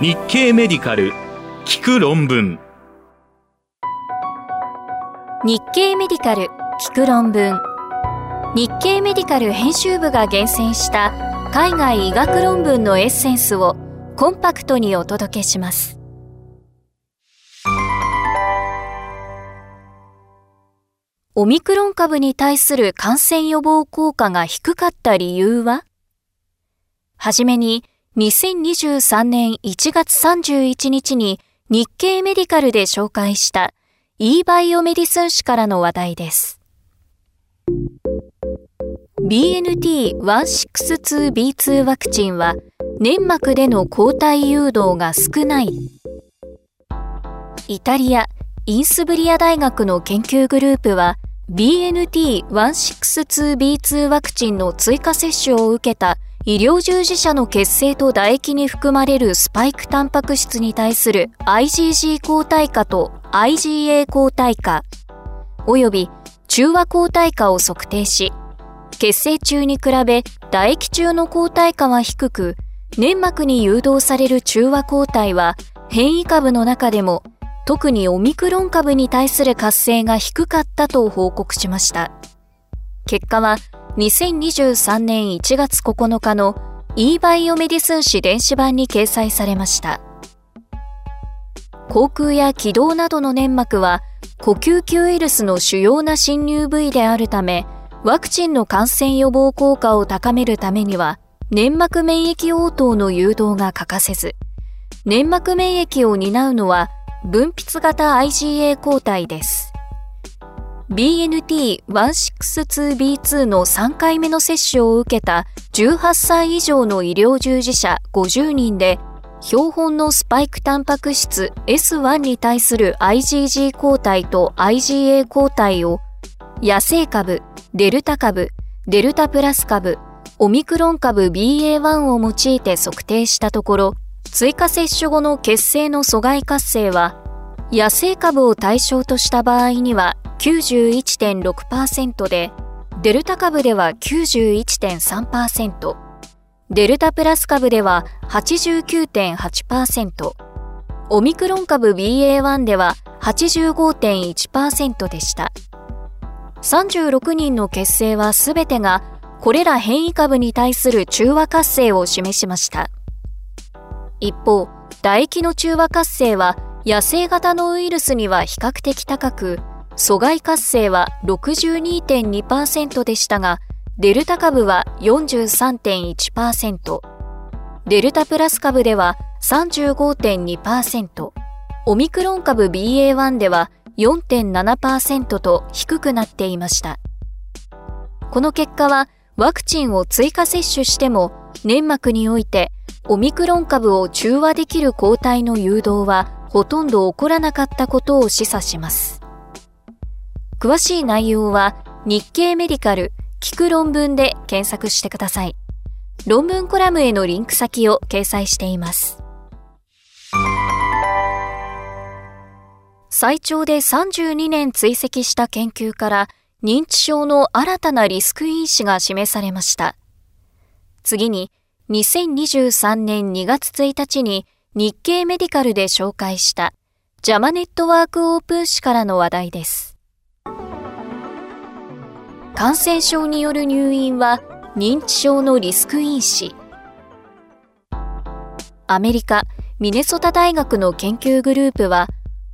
日経メディカル聞く論文。日経メディカル聞く論文。日経メディカル編集部が厳選した海外医学論文のエッセンスをコンパクトにお届けします。オミクロン株に対する感染予防効果が低かった理由は？はじめに2023年1月31日に日経メディカルで紹介した e バイオメディスン誌からの話題です。BNT162B2 ワクチンは粘膜での抗体誘導が少ない。イタリア、インスブリア大学の研究グループは BNT162B2 ワクチンの追加接種を受けた医療従事者の血清と唾液に含まれるスパイクタンパク質に対する IgG 抗体価と IgA 抗体価及び中和抗体価を測定し、血清中に比べ唾液中の抗体価は低く、粘膜に誘導される中和抗体は変異株の中でも特にオミクロン株に対する活性が低かったと報告しました。結果は2023年1月9日の e バイオメディスン誌電子版に掲載されました。口腔や気道などの粘膜は呼吸器ウイルスの主要な侵入部位であるため、ワクチンの感染予防効果を高めるためには、粘膜免疫応答の誘導が欠かせず、粘膜免疫を担うのは分泌型 IgA 抗体です。BNT162B2 の3回目の接種を受けた18歳以上の医療従事者50人で標本のスパイクタンパク質 S1 に対する IgG 抗体と IgA 抗体を野生株、デルタ株、デルタプラス株、オミクロン株 BA.1 を用いて測定したところ、追加接種後の血清の阻害活性は野生株を対象とした場合には91.6%で、デルタ株では91.3%、デルタプラス株では89.8%、オミクロン株 BA.1 では85.1%でした。36人の血清はすべてがこれら変異株に対する中和活性を示しました。一方、唾液の中和活性は野生型のウイルスには比較的高く、阻害活性は62.2%でしたが、デルタ株は43.1%、デルタプラス株では35.2%、オミクロン株 BA.1 では4.7%と低くなっていました。この結果はワクチンを追加接種しても粘膜においてオミクロン株を中和できる抗体の誘導はほとんど起こらなかったことを示唆します。詳しい内容は日経メディカル聞く論文で検索してください。論文コラムへのリンク先を掲載しています。最長で32年追跡した研究から認知症の新たなリスク因子が示されました。次に2023年2月1日に日経メディカルで紹介したジャマネットワークオープン誌からの話題です。感染症による入院は認知症のリスク因子。アメリカ・ミネソタ大学の研究グループは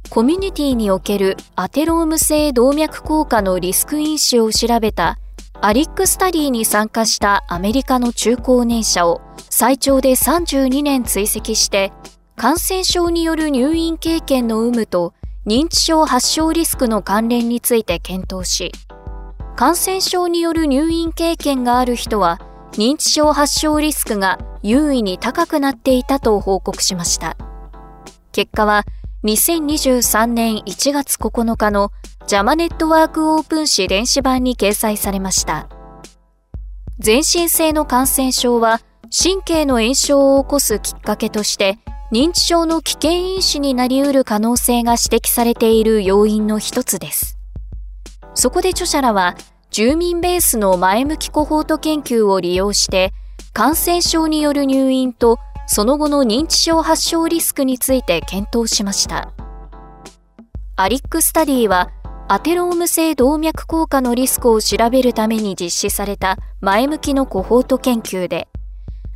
コミュニティにおけるアテローム性動脈硬化のリスク因子を調べたアリックスタディに参加したアメリカの中高年者を最長で32年追跡して感染症による入院経験の有無と認知症発症リスクの関連について検討し感染症による入院経験がある人は認知症発症リスクが優位に高くなっていたと報告しました結果は2023年1月9日のジャマネットワークオープン誌電子版に掲載されました全身性の感染症は神経の炎症を起こすきっかけとして認知症の危険因子になり得る可能性が指摘されている要因の一つです。そこで著者らは住民ベースの前向きコホート研究を利用して感染症による入院とその後の認知症発症リスクについて検討しました。アリックスタディは、アテローム性動脈硬化のリスクを調べるために実施された前向きのコホート研究で、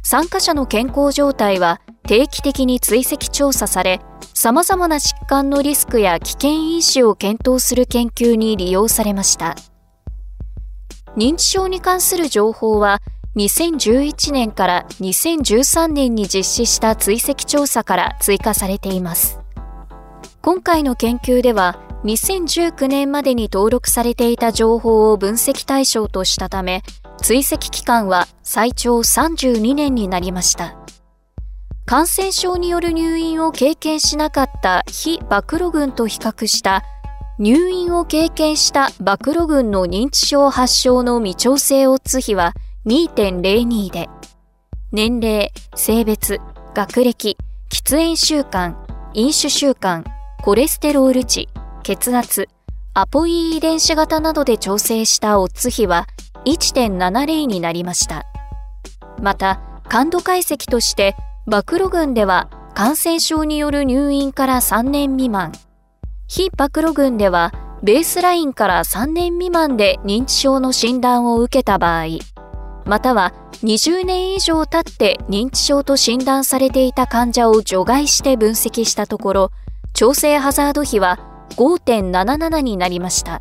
参加者の健康状態は定期的に追跡調査され、様々な疾患のリスクや危険因子を検討する研究に利用されました。認知症に関する情報は2011年から2013年に実施した追跡調査から追加されています。今回の研究では2019年までに登録されていた情報を分析対象としたため、追跡期間は最長32年になりました。感染症による入院を経験しなかった非暴露群と比較した入院を経験した暴露群の認知症発症の未調整オッズ比は2.02で、年齢、性別、学歴、喫煙習慣、飲酒習慣、コレステロール値、血圧、アポイ遺伝子型などで調整したオッズ比は1.70になりました。また、感度解析として、暴露群では感染症による入院から3年未満、非暴露群ではベースラインから3年未満で認知症の診断を受けた場合、または20年以上経って認知症と診断されていた患者を除外して分析したところ、調整ハザード比は5.77になりました。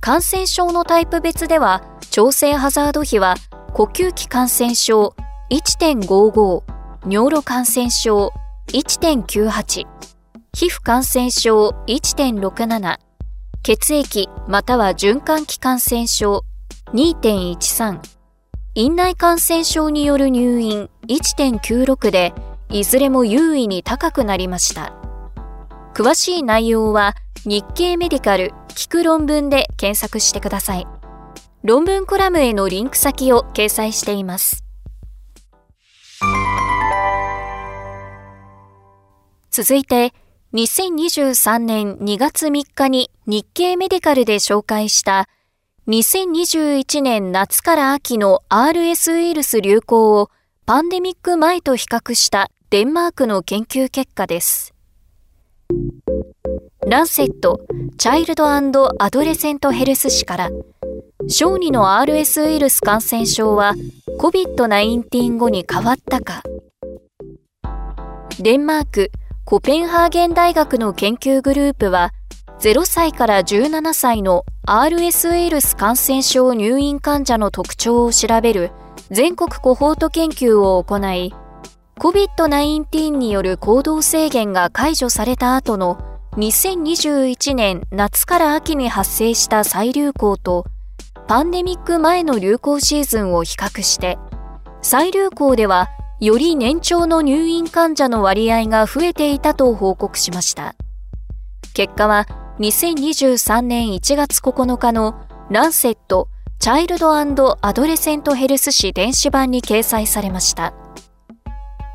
感染症のタイプ別では、調整ハザード比は、呼吸器感染症1.55、尿路感染症1.98、皮膚感染症1.67、血液または循環器感染症2.13、院内感染症による入院1.96で、いずれも優位に高くなりました。詳しい内容は日経メディカル聞く論文で検索してください。論文コラムへのリンク先を掲載しています。続いて、2023年2月3日に日経メディカルで紹介した2021年夏から秋の RS ウイルス流行をパンデミック前と比較したデンマークの研究結果です。ランセット・チャイルドアドレセントヘルス誌から、小児の RS ウイルス感染症は COVID-19 後に変わったかデンマーク・コペンハーゲン大学の研究グループは、0歳から17歳の RS ウイルス感染症入院患者の特徴を調べる全国コホート研究を行い、COVID-19 による行動制限が解除された後の2021年夏から秋に発生した再流行とパンデミック前の流行シーズンを比較して再流行ではより年長の入院患者の割合が増えていたと報告しました。結果は2023年1月9日のランセットチャイルドアドレセントヘルス誌電子版に掲載されました。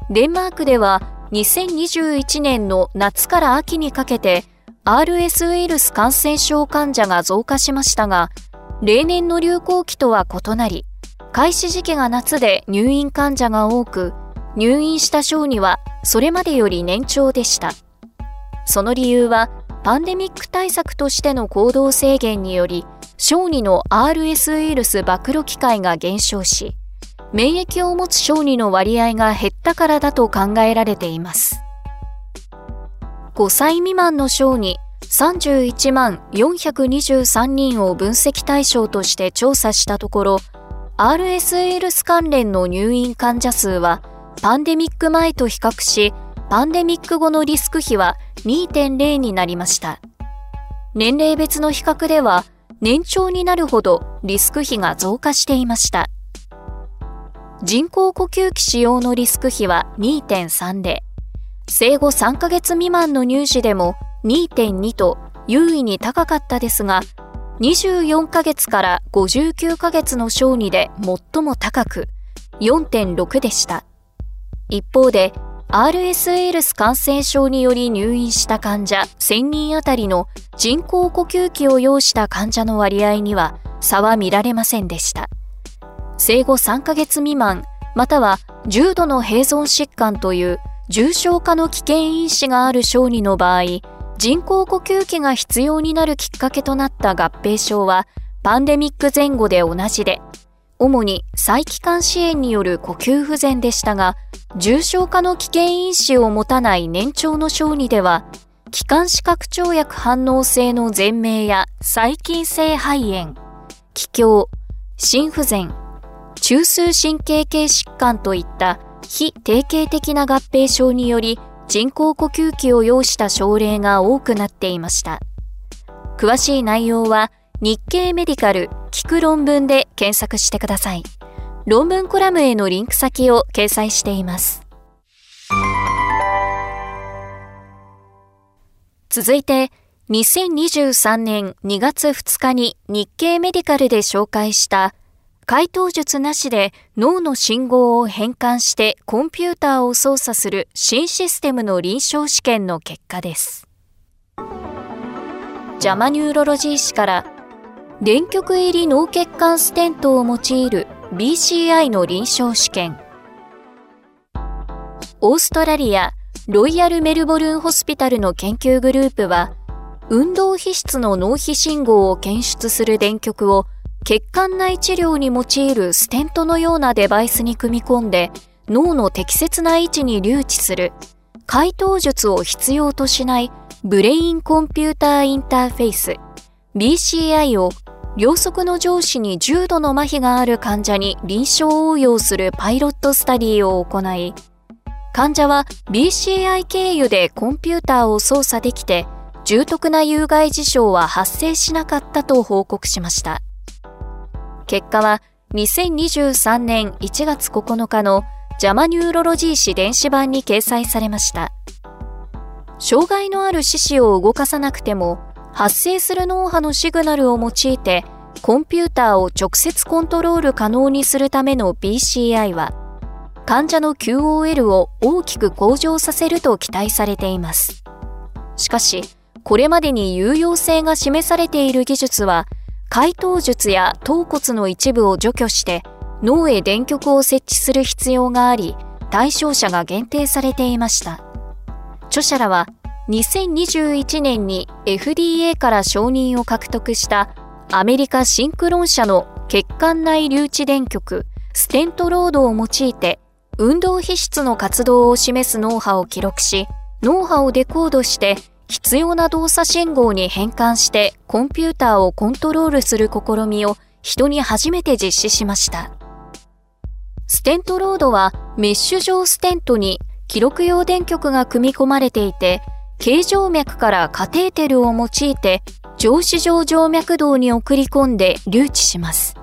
デンマークでは2021年の夏から秋にかけて RS ウイルス感染症患者が増加しましたが、例年の流行期とは異なり、開始時期が夏で入院患者が多く、入院した小児はそれまでより年長でした。その理由は、パンデミック対策としての行動制限により、小児の RS ウイルス暴露機会が減少し、免疫を持つ小児の割合が減ったからだと考えられています。5歳未満の小児31万423人を分析対象として調査したところ、RS ウイルス関連の入院患者数はパンデミック前と比較し、パンデミック後のリスク比は2.0になりました。年齢別の比較では、年長になるほどリスク比が増加していました。人工呼吸器使用のリスク比は2.3で、生後3ヶ月未満の乳児でも2.2と優位に高かったですが、24ヶ月から59ヶ月の小児で最も高く4.6でした。一方で、RS ウイルス感染症により入院した患者1000人あたりの人工呼吸器を要した患者の割合には差は見られませんでした。生後3ヶ月未満、または重度の併存疾患という重症化の危険因子がある小児の場合、人工呼吸器が必要になるきっかけとなった合併症は、パンデミック前後で同じで、主に細気管支炎による呼吸不全でしたが、重症化の危険因子を持たない年長の小児では、気管支拡張薬反応性の全明や細菌性肺炎、気胸、心不全、中枢神経系疾患といった非定型的な合併症により人工呼吸器を要した症例が多くなっていました。詳しい内容は日経メディカル聞く論文で検索してください。論文コラムへのリンク先を掲載しています。続いて、2023年2月2日に日経メディカルで紹介した回答術なしで脳の信号を変換してコンピューターを操作する新システムの臨床試験の結果です。ジャマニューロロジー誌から電極入り脳血管ステントを用いる BCI の臨床試験オーストラリアロイヤルメルボルンホスピタルの研究グループは運動皮質の脳波信号を検出する電極を血管内治療に用いるステントのようなデバイスに組み込んで脳の適切な位置に留置する開頭術を必要としないブレインコンピューターインターフェイス BCI を両側の上肢に重度の麻痺がある患者に臨床応用するパイロットスタディを行い、患者は BCI 経由でコンピューターを操作できて、重篤な有害事象は発生しなかったと報告しました。結果は2023年1月9日のジャマニューロロジー誌電子版に掲載されました。障害のある四肢を動かさなくても発生する脳波のシグナルを用いてコンピューターを直接コントロール可能にするための BCI は患者の QOL を大きく向上させると期待されています。しかし、これまでに有用性が示されている技術は解答術や頭骨の一部を除去して脳へ電極を設置する必要があり対象者が限定されていました。著者らは2021年に FDA から承認を獲得したアメリカシンクロン社の血管内留置電極ステントロードを用いて運動皮質の活動を示す脳波を記録し脳波をデコードして必要な動作信号に変換してコンピューターをコントロールする試みを人に初めて実施しました。ステントロードはメッシュ状ステントに記録用電極が組み込まれていて形状脈からカテーテルを用いて上肢状静脈動に送り込んで留置します。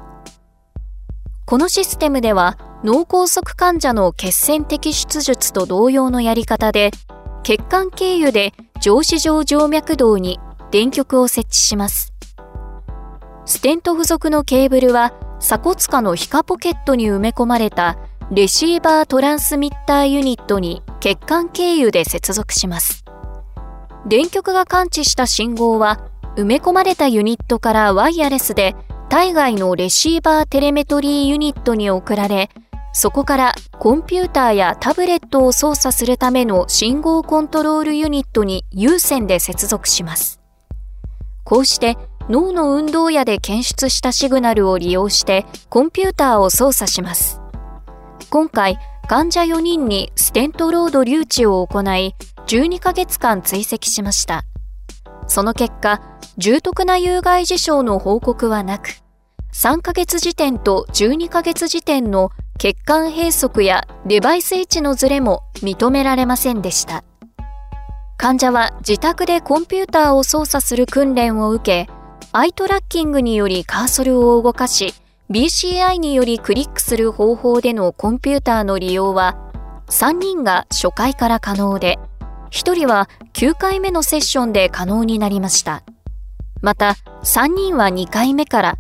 このシステムでは脳梗塞患者の血栓摘出術と同様のやり方で血管経由で上肢状静脈動に電極を設置します。ステント付属のケーブルは鎖骨下の皮下ポケットに埋め込まれたレシーバートランスミッターユニットに血管経由で接続します。電極が感知した信号は埋め込まれたユニットからワイヤレスで体外のレシーバーテレメトリーユニットに送られそこからコンピューターやタブレットを操作するための信号コントロールユニットに有線で接続します。こうして脳の運動野で検出したシグナルを利用してコンピューターを操作します。今回、患者4人にステントロード留置を行い、12ヶ月間追跡しました。その結果、重篤な有害事象の報告はなく、3ヶ月時点と12ヶ月時点の血管閉塞やデバイス位置のズレも認められませんでした。患者は自宅でコンピューターを操作する訓練を受け、アイトラッキングによりカーソルを動かし、BCI によりクリックする方法でのコンピューターの利用は、3人が初回から可能で、1人は9回目のセッションで可能になりました。また、3人は2回目から、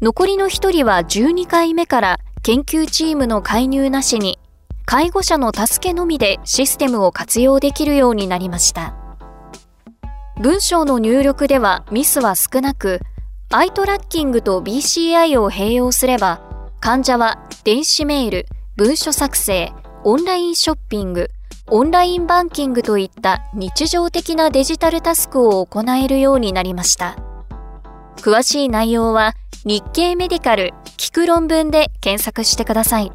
残りの1人は12回目から研究チームの介入なしに、介護者の助けのみでシステムを活用できるようになりました。文章の入力ではミスは少なく、アイトラッキングと BCI を併用すれば、患者は電子メール、文書作成、オンラインショッピング、オンラインバンキングといった日常的なデジタルタスクを行えるようになりました。詳しい内容は日経メディカル聞く論文で検索してください。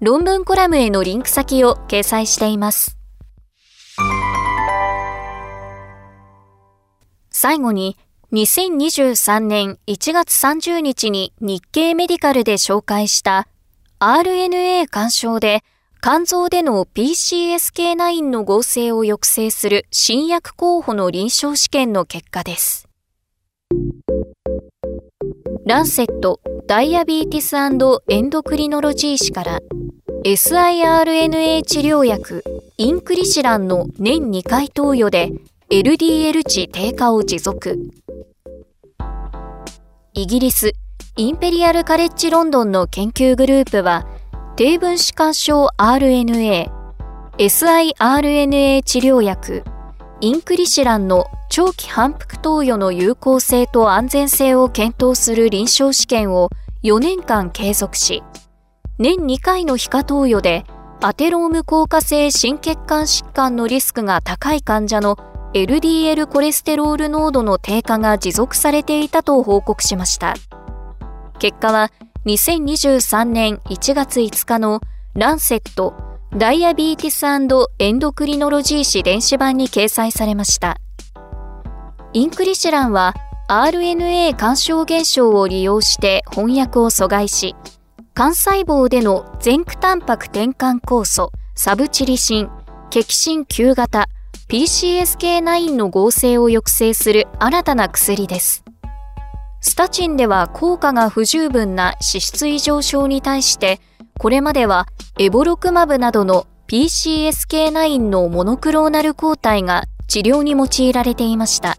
論文コラムへのリンク先を掲載しています。最後に、2023年1月30日に日経メディカルで紹介した RNA 干渉で肝臓での PCSK9 の合成を抑制する新薬候補の臨床試験の結果です。ランセット・ダイアビーティスエンドクリノロジー誌から siRNA 治療薬インクリシランの年2回投与で LDL 値低下を持続。イギリス、インペリアルカレッジロンドンの研究グループは、低分子干渉 RNA、siRNA 治療薬、インクリシランの長期反復投与の有効性と安全性を検討する臨床試験を4年間継続し、年2回の皮下投与でアテローム効果性心血管疾患のリスクが高い患者の LDL コレステロール濃度の低下が持続されていたと報告しました。結果は2023年1月5日のランセットダイアビーティスエンドクリノロジー誌電子版に掲載されました。インクリシランは RNA 干渉現象を利用して翻訳を阻害し、幹細胞での前駆タンパク転換酵素、サブチリシン、ケキシン9型、PCSK9 の合成を抑制する新たな薬です。スタチンでは効果が不十分な脂質異常症に対して、これまではエボロクマブなどの PCSK9 のモノクローナル抗体が治療に用いられていました。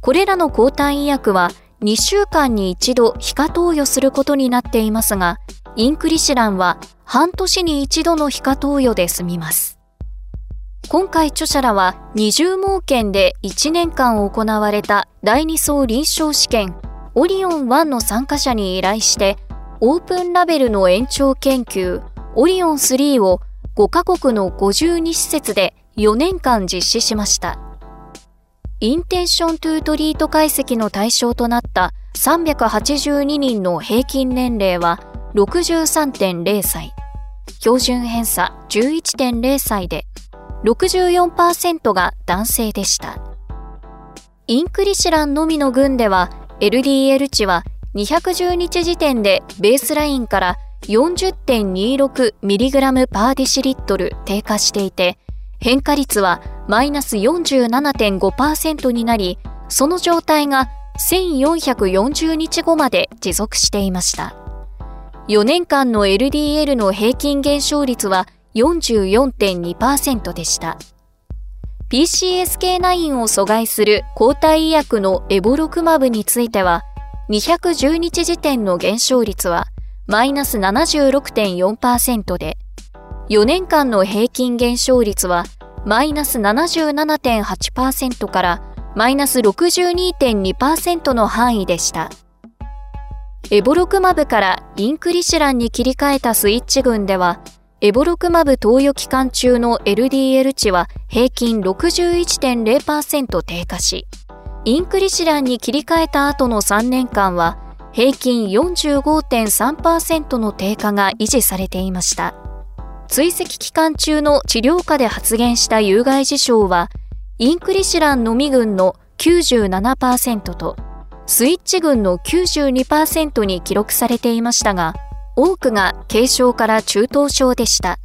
これらの抗体医薬は2週間に一度皮下投与することになっていますが、インクリシランは半年に一度の皮下投与で済みます。今回著者らは20盲検で1年間行われた第2層臨床試験オリオン1の参加者に依頼してオープンラベルの延長研究オリオン3を5カ国の52施設で4年間実施しました。インテンショントゥトリート解析の対象となった382人の平均年齢は63.0歳、標準偏差11.0歳で64%が男性でした。インクリシランのみの群では LDL 値は210日時点でベースラインから 40.26mg パーデシリットル低下していて、変化率はマイナス47.5%になり、その状態が1440日後まで持続していました。4年間の LDL の平均減少率は44.2%でした。PCSK9 を阻害する抗体医薬のエボロクマブについては、210日時点の減少率はマイナス76.4%で、4年間の平均減少率はマイナス77.8%からマイナス62.2%の範囲でした。エボロクマブからインクリシランに切り替えたスイッチ群では、エボロクマブ投与期間中の LDL 値は平均61.0%低下し、インクリシランに切り替えた後の3年間は平均45.3%の低下が維持されていました。追跡期間中の治療下で発現した有害事象は、インクリシランのみ群の97%と、スイッチ群の92%に記録されていましたが、多くが軽症から中等症でした。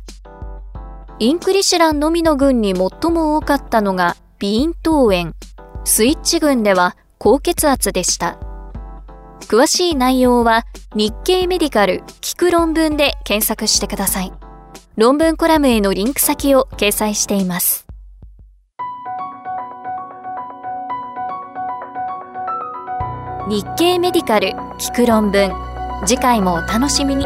インクリシランのみの群に最も多かったのが鼻咽頭炎。スイッチ群では高血圧でした。詳しい内容は日経メディカル聞く論文で検索してください。論文コラムへのリンク先を掲載しています。日経メディカル聞く論文次回もお楽しみに。